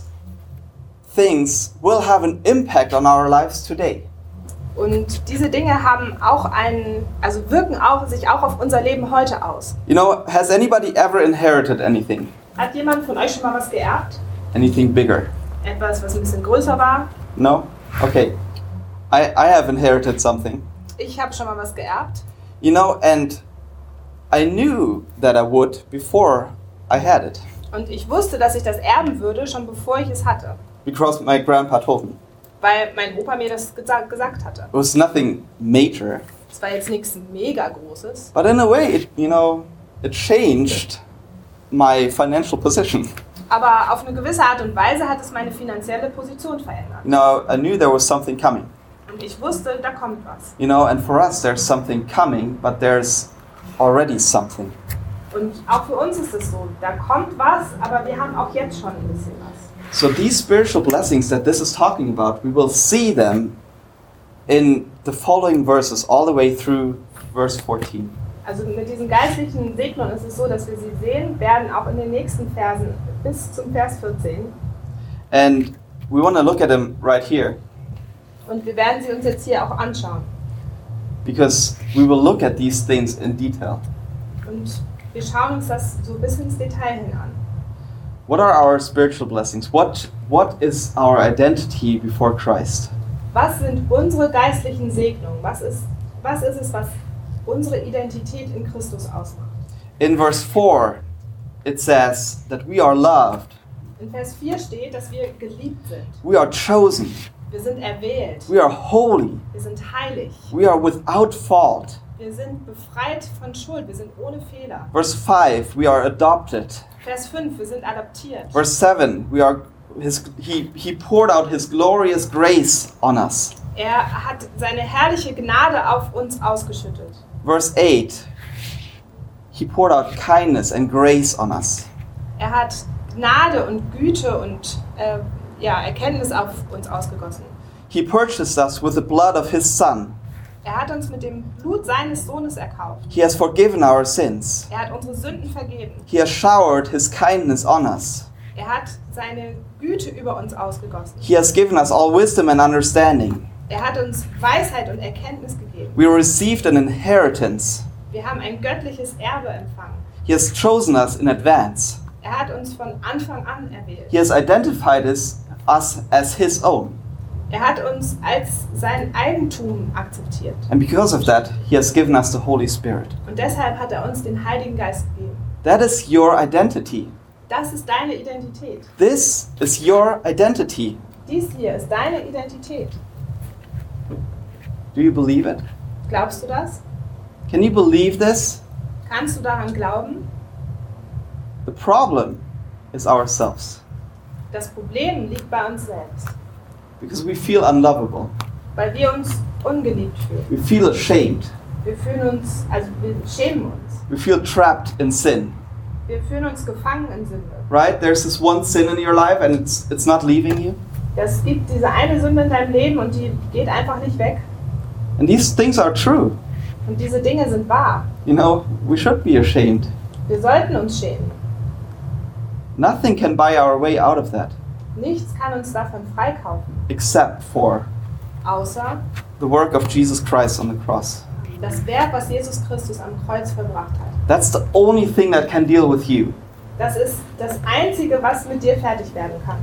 things will have an impact on our lives today. Und diese Dinge haben auch einen, also wirken auch, sich auch auf unser Leben heute aus. You know, has anybody ever inherited anything? Hat jemand von euch schon mal was geerbt? Anything bigger? Etwas, was ein bisschen größer war? No? Okay. I, I have inherited something. Ich habe schon mal was geerbt. You know, and I knew that I would before I had it. Und ich wusste, dass ich das erben würde, schon bevor ich es hatte. Because my grandpa told me. Weil mein Opa mir das gesa gesagt hatte. It was nothing major. Es war jetzt nichts mega Großes. But in a way, it, you know, it changed my financial position. Aber auf eine gewisse Art und Weise hat es meine finanzielle Position verändert. You know, I knew there was something coming. Und ich wusste, da kommt was. You know, and for us, there's something coming, but there's already something. Und auch für uns ist es so, da kommt was, aber wir haben auch jetzt schon ein bisschen was. So these spiritual blessings that this is talking about, we will see them in the following verses all the way through verse 14. Also mit diesen geistlichen Segnungen ist es so, dass wir sie sehen werden, auch in den nächsten Versen bis zum Vers 14. And we want to look at them right here Und wir werden sie uns jetzt hier auch anschauen. because we will look at these things in detail. Und wir schauen uns das so bis ins Detail hin an. What are our spiritual blessings? What what is our identity before Christ? Was sind unsere geistlichen Segnungen? Was ist, was ist es, was unsere Identität in Christus ausmacht? In verse 4, it says that we are loved, In Vers 4 steht, dass wir geliebt sind. we are chosen, Wir sind erwählt. we are holy, Wir sind heilig. we are without fault. Wir sind befreit von Schuld, wir sind ohne Fehler. Verse 5, we are adopted. Vers 5, wir sind adoptiert. Verse 7, we are his he he poured out his glorious grace on us. Er hat seine herrliche Gnade auf uns ausgeschüttet. Verse 8, he poured out kindness and grace on us. Er hat Gnade und Güte und äh, ja, Erkenntnis auf uns ausgegossen. He purchased us with the blood of his son. Er hat uns mit dem Blut seines Sohnes erkauft. He has forgiven our sins. Er hat unsere Sünden vergeben. He has showered his kindness on us. Er hat seine Güte über uns ausgegossen. He has given us all wisdom and understanding. Er hat uns Weisheit und Erkenntnis gegeben. We received an inheritance. Wir haben ein göttliches Erbe empfangen. He has chosen us in advance. Er hat uns von Anfang an erwählt. He has identified us, us as his own. Er hat uns als sein Eigentum akzeptiert. And because of that, he has given us the Holy Spirit. Und deshalb hat er uns den Heiligen Geist gegeben. That is your identity. Das ist deine Identität. This is your identity. Dies hier ist deine Identität. Do you believe it? Glaubst du das? Can you believe this? Kannst du daran glauben? The problem is ourselves Das Problem liegt bei uns selbst, because we feel unlovable. weil wir uns ungeliebt fühlen. We feel ashamed. Wir fühlen uns, also wir schämen uns. We feel trapped in sin. Wir fühlen uns gefangen in Sünde. Right? There's this one sin in your life and it's it's not leaving you. Es gibt diese eine Sünde in deinem Leben und die geht einfach nicht weg. And these things are true. Und diese Dinge sind wahr. You know, we should be ashamed. Wir sollten uns schämen. Nothing can buy our way out of that Nichts kann uns davon freikaufen, except for außer the work of Jesus Christ on the cross. das Werk, was Jesus Christus am Kreuz vollbracht hat. That's the only thing that can deal with you. Das ist das Einzige, was mit dir fertig werden kann.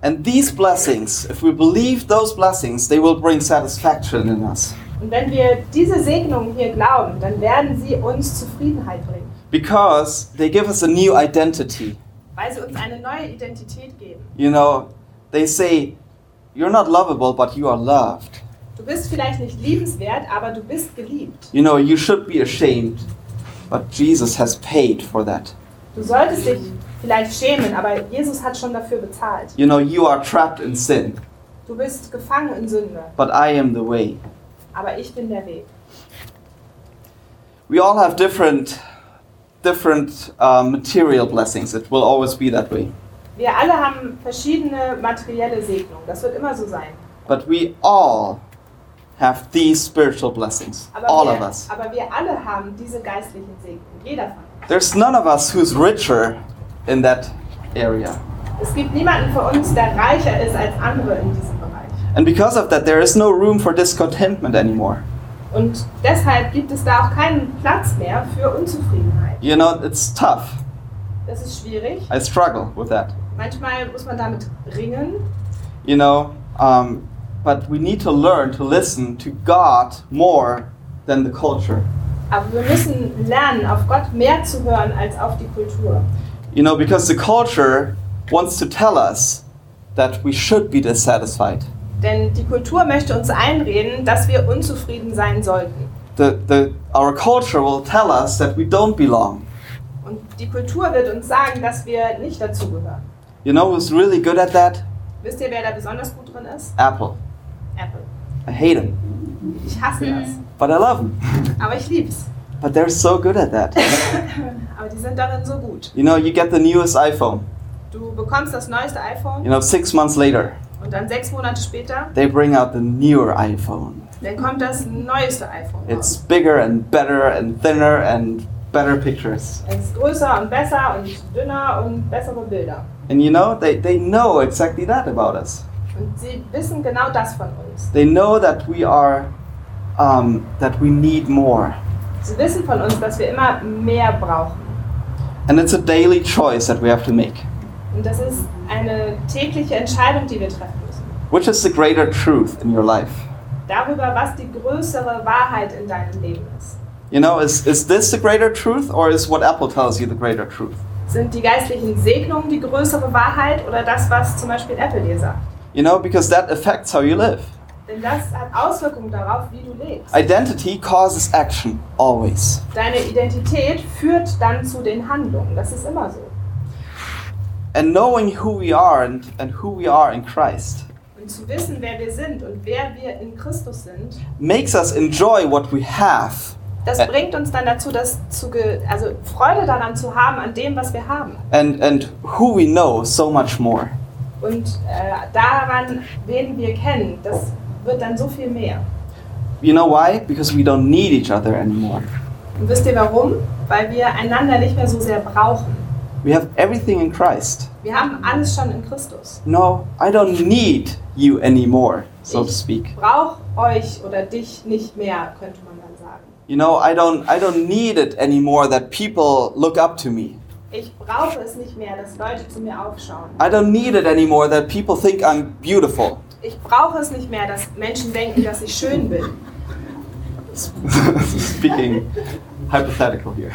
And these blessings, if we believe those blessings, they will bring satisfaction in us. Und wenn wir diese Segnungen hier glauben, dann werden sie uns Zufriedenheit bringen, Because they give us a new identity. weil sie uns eine neue Identität geben. You know, they say, you're not lovable, but you are loved. Du bist vielleicht nicht liebenswert, aber du bist geliebt. You know, you should be ashamed, but Jesus has paid for that. Du solltest dich vielleicht schämen, aber Jesus hat schon dafür bezahlt. You know, you are trapped in sin, Du bist gefangen in Sünde, but I am the way. aber ich bin der Weg. We all have different, different uh, material blessings. It will always be that way. Wir alle haben verschiedene materielle Segnungen. Das wird immer so sein. But we all have these spiritual blessings. Aber, All wir, of us. aber wir alle haben diese geistlichen Segnungen. Jeder von uns. There's none of us who's richer in that area. Es gibt niemanden von uns, der reicher ist als andere in diesem Bereich. And because of that, there is no room for discontentment anymore. Und deshalb gibt es da auch keinen Platz mehr für Unzufriedenheit. You know, it's tough. Das ist schwierig. I struggle with that. Manchmal muss man damit ringen. You know, um, but we need to learn to listen to God more than the culture. Aber wir müssen lernen, auf Gott mehr zu hören als auf die Kultur. You know, because the culture wants to tell us that we should be dissatisfied. Denn die Kultur möchte uns einreden, dass wir unzufrieden sein sollten. The, the, our culture will tell us that we don't belong. Und die Kultur wird uns sagen, dass wir nicht dazugehören. You know who's really good at that? Wisst ihr, wer da besonders gut drin ist? Apple. Apple. I hate him, Ich hasse das. but I love him. <laughs> Aber ich lieb's. But they're so good at that. <laughs> Aber die sind darin so gut. You know, you get the newest iPhone. Du bekommst das neueste iPhone You know, six months later, und dann sechs Monate später, they bring out the newer iPhone. dann kommt das neueste iPhone It's raus. bigger and better and thinner and better pictures. Es ist größer und besser und dünner und bessere Bilder. And you know, they, they know exactly that about us. Und sie wissen genau das von uns. They know that we are, um, that we need more. Sie wissen von uns, dass wir immer mehr brauchen. And it's a daily choice that we have to make. Und das ist eine tägliche Entscheidung, die wir treffen müssen. Which is the greater truth in your life? Darüber, was die größere Wahrheit in deinem Leben ist. You know, is, is this the greater truth or is what Apple tells you the greater truth? Sind die geistlichen Segnungen die größere Wahrheit oder das, was zum Beispiel Apple dir sagt? You know, because that affects how you live. Denn das hat Auswirkungen darauf, wie du lebst. Identity causes action, always. Deine Identität führt dann zu den Handlungen. Das ist immer so. And knowing who we are and, and who we are in Christ Und zu wissen, wer wir sind und wer wir in Christus sind, makes us enjoy what we have das bringt uns dann dazu, dass zu also Freude daran zu haben, an dem, was wir haben. and, and who we know so much more. Und äh, daran, wen wir kennen, das wird dann so viel mehr. You know why? Because we don't need each other anymore. Und wisst ihr warum? Weil wir einander nicht mehr so sehr brauchen. We have everything in Christ. Wir haben alles schon in Christus. No, I don't need you anymore, so to Ich speak. brauche euch oder dich nicht mehr, könnte man dann sagen. You know, I don't I don't need it anymore that people look up to me. Ich brauche es nicht mehr, dass Leute zu mir aufschauen. I don't need it anymore that people think I'm beautiful. Ich brauche es nicht mehr, dass Menschen denken, dass ich schön bin. <laughs> Speaking hypothetical here.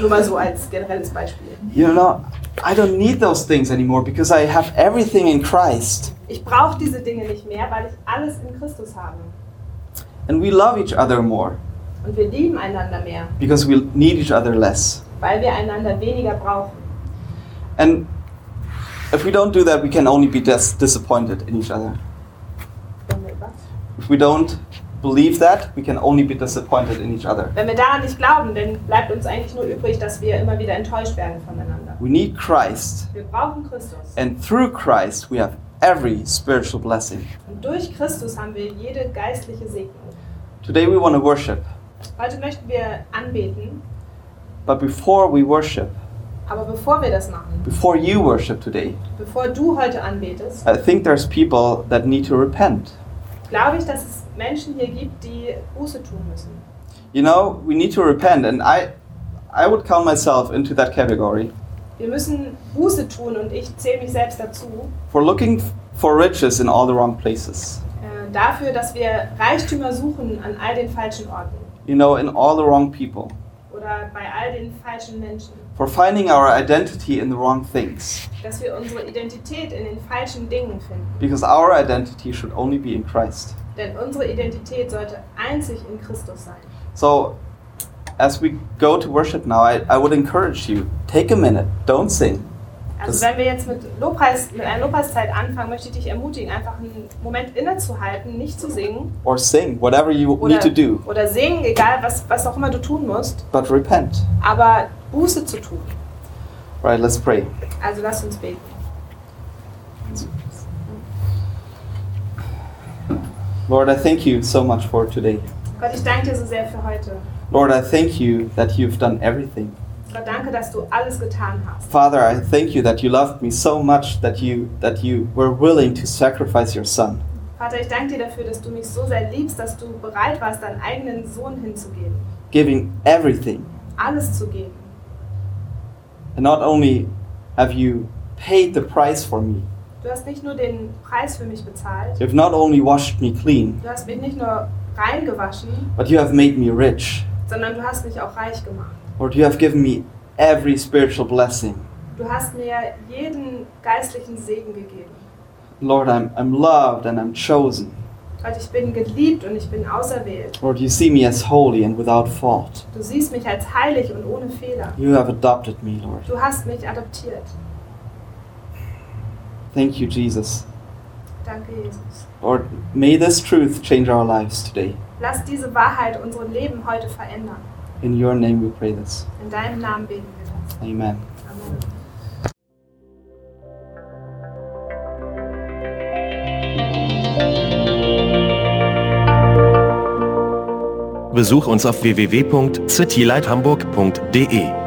Nur mal so als generelles Beispiel. You know, I don't need those things anymore because I have everything in Christ. Ich brauche diese Dinge nicht mehr, weil ich alles in Christus habe. And we love each other more Und wir lieben einander mehr, because we need each other less. weil wir einander weniger brauchen. And if we don't do that, we can only be dis- disappointed in each other. Wenn wir, was? If we don't believe that, we can only be disappointed in each other. Wenn wir daran nicht glauben, dann bleibt uns eigentlich nur übrig, dass wir immer wieder enttäuscht werden voneinander. We need Christ, Wir brauchen Christus. and through Christ, we have every spiritual blessing. Und durch Christus haben wir jede geistliche Segnung. Today, we want to worship, Heute möchten wir anbeten, but before we worship, aber bevor wir das machen, before you worship today, bevor du heute anbetest, I think there's people that need to repent. glaube ich, dass es Menschen hier gibt, die Buße tun müssen. You know, we need to repent, and I, I would count myself into that category Wir müssen Buße tun und ich zähle mich selbst dazu, for looking for riches in all the wrong places. äh, dafür, dass wir Reichtümer suchen an all den falschen Orten You know, in all the wrong people. oder bei all den falschen Menschen. For finding our identity in the wrong things. Dass wir unsere Identität in den falschen Dingen finden. Because our identity should only be in Christ. Denn unsere Identität sollte einzig in Christus sein. So, as we go to worship now, I, I would encourage you take a minute, don't sing. Also wenn wir jetzt mit Lobpreis, mit einer Lobpreiszeit anfangen, möchte ich dich ermutigen, einfach einen Moment innezuhalten, nicht zu singen Or sing, whatever you oder, need to do, oder singen, egal was, was auch immer du tun musst, but repent. aber Buße zu tun. Right, let's pray. Also lass uns beten. Lord, I thank you so much for today. Gott, ich danke dir so sehr für heute. Lord, I thank you that you've done everything. Gott, danke, dass du alles getan hast. Father, I thank you that you loved me so much that you that you were willing to sacrifice your son. Vater, ich danke dir dafür, dass du mich so sehr liebst, dass du bereit warst, deinen eigenen Sohn hinzugeben. Giving everything. Alles zu geben. And not only have you paid the price for me, Du hast nicht nur den Preis für mich bezahlt, you've not only washed me clean, du hast mich nicht nur reingewaschen, but you have made me rich. sondern du hast mich auch reich gemacht. Lord, you have given me every spiritual blessing. Du hast mir jeden geistlichen Segen gegeben. Lord, I'm, I'm loved and I'm chosen. Gott, ich bin geliebt und ich bin auserwählt. Lord, you see me as holy and without fault. Du siehst mich als heilig und ohne Fehler. You have adopted me, Lord. Du hast mich adoptiert. Thank you, Jesus. Danke, Jesus. Lord, may this truth change our lives today. Lass diese Wahrheit unser Leben heute verändern. In your name we pray this. In deinem Namen beten wir das. Amen. Amen. Besuch uns auf www.citylighthamburg.de.